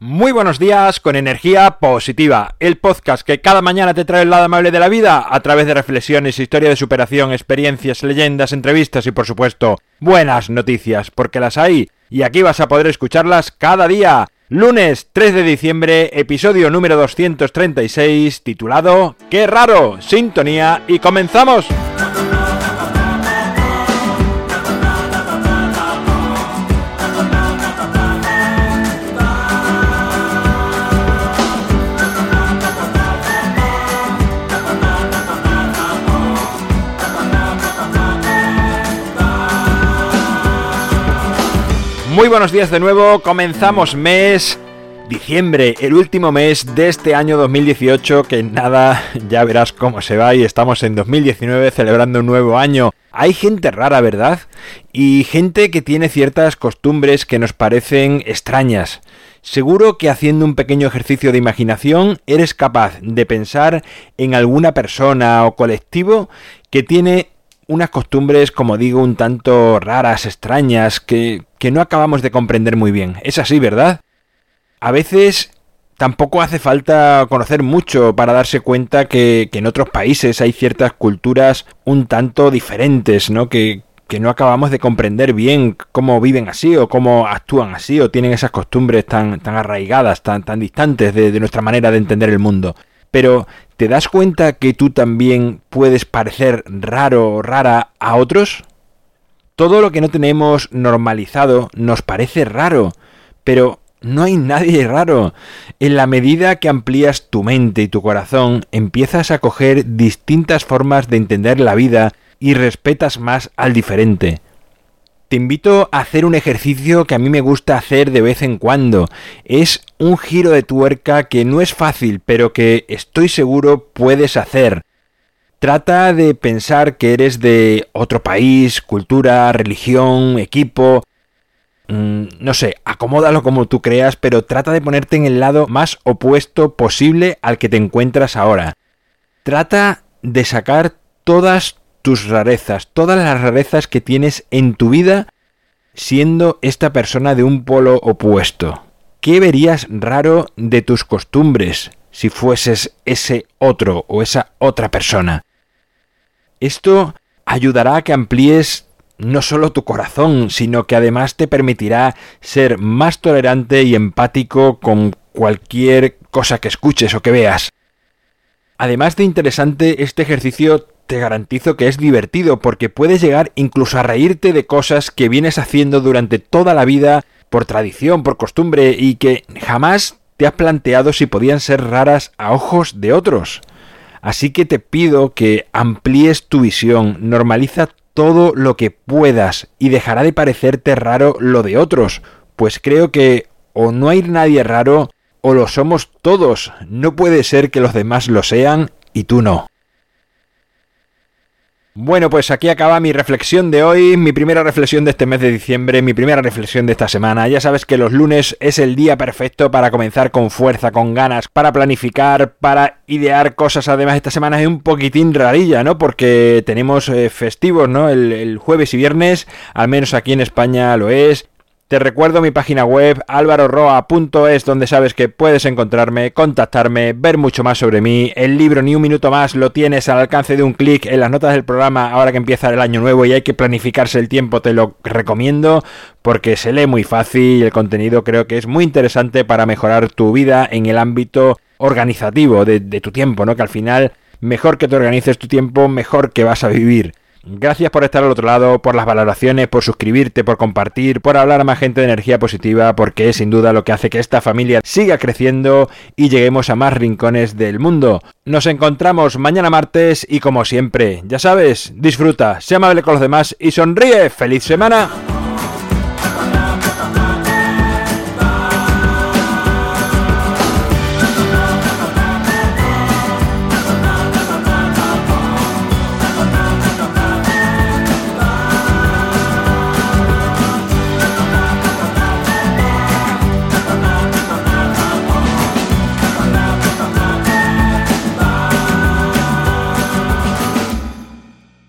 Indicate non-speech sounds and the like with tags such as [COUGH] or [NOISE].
Muy buenos días con energía positiva, el podcast que cada mañana te trae el lado amable de la vida a través de reflexiones, historia de superación, experiencias, leyendas, entrevistas y por supuesto buenas noticias, porque las hay y aquí vas a poder escucharlas cada día. Lunes 3 de diciembre, episodio número 236, titulado ¡Qué raro! Sintonía y comenzamos. Muy buenos días de nuevo, comenzamos mes diciembre, el último mes de este año 2018, que nada, [LAUGHS] ya verás cómo se va y estamos en 2019 celebrando un nuevo año. Hay gente rara, ¿verdad? Y gente que tiene ciertas costumbres que nos parecen extrañas. Seguro que haciendo un pequeño ejercicio de imaginación eres capaz de pensar en alguna persona o colectivo que tiene unas costumbres, como digo, un tanto raras, extrañas, que, que no acabamos de comprender muy bien. Es así, ¿verdad? A veces tampoco hace falta conocer mucho para darse cuenta que, que, en otros países hay ciertas culturas un tanto diferentes, ¿no? Que, que, no acabamos de comprender bien cómo viven así o cómo actúan así o tienen esas costumbres tan, tan arraigadas, tan, tan distantes de, de nuestra manera de entender el mundo. Pero ¿Te das cuenta que tú también puedes parecer raro o rara a otros? Todo lo que no tenemos normalizado nos parece raro, pero no hay nadie raro. En la medida que amplías tu mente y tu corazón, empiezas a coger distintas formas de entender la vida y respetas más al diferente. Te invito a hacer un ejercicio que a mí me gusta hacer de vez en cuando. Es un giro de tuerca que no es fácil, pero que estoy seguro puedes hacer. Trata de pensar que eres de otro país, cultura, religión, equipo. Mm, no sé, acomódalo como tú creas, pero trata de ponerte en el lado más opuesto posible al que te encuentras ahora. Trata de sacar todas tus rarezas, todas las rarezas que tienes en tu vida siendo esta persona de un polo opuesto. ¿Qué verías raro de tus costumbres si fueses ese otro o esa otra persona? Esto ayudará a que amplíes no solo tu corazón, sino que además te permitirá ser más tolerante y empático con cualquier cosa que escuches o que veas. Además de interesante, este ejercicio te garantizo que es divertido porque puedes llegar incluso a reírte de cosas que vienes haciendo durante toda la vida por tradición, por costumbre y que jamás te has planteado si podían ser raras a ojos de otros. Así que te pido que amplíes tu visión, normaliza todo lo que puedas y dejará de parecerte raro lo de otros, pues creo que o no hay nadie raro o lo somos todos. No puede ser que los demás lo sean y tú no. Bueno, pues aquí acaba mi reflexión de hoy, mi primera reflexión de este mes de diciembre, mi primera reflexión de esta semana. Ya sabes que los lunes es el día perfecto para comenzar con fuerza, con ganas, para planificar, para idear cosas. Además, esta semana es un poquitín rarilla, ¿no? Porque tenemos eh, festivos, ¿no? El, el jueves y viernes, al menos aquí en España lo es. Te recuerdo mi página web alvaroroa.es donde sabes que puedes encontrarme, contactarme, ver mucho más sobre mí. El libro Ni un minuto más lo tienes al alcance de un clic en las notas del programa ahora que empieza el año nuevo y hay que planificarse el tiempo, te lo recomiendo porque se lee muy fácil y el contenido creo que es muy interesante para mejorar tu vida en el ámbito organizativo de, de tu tiempo, ¿no? Que al final mejor que te organices tu tiempo, mejor que vas a vivir. Gracias por estar al otro lado, por las valoraciones, por suscribirte, por compartir, por hablar a más gente de energía positiva, porque es sin duda lo que hace que esta familia siga creciendo y lleguemos a más rincones del mundo. Nos encontramos mañana martes y como siempre, ya sabes, disfruta, sé amable con los demás y sonríe. ¡Feliz semana!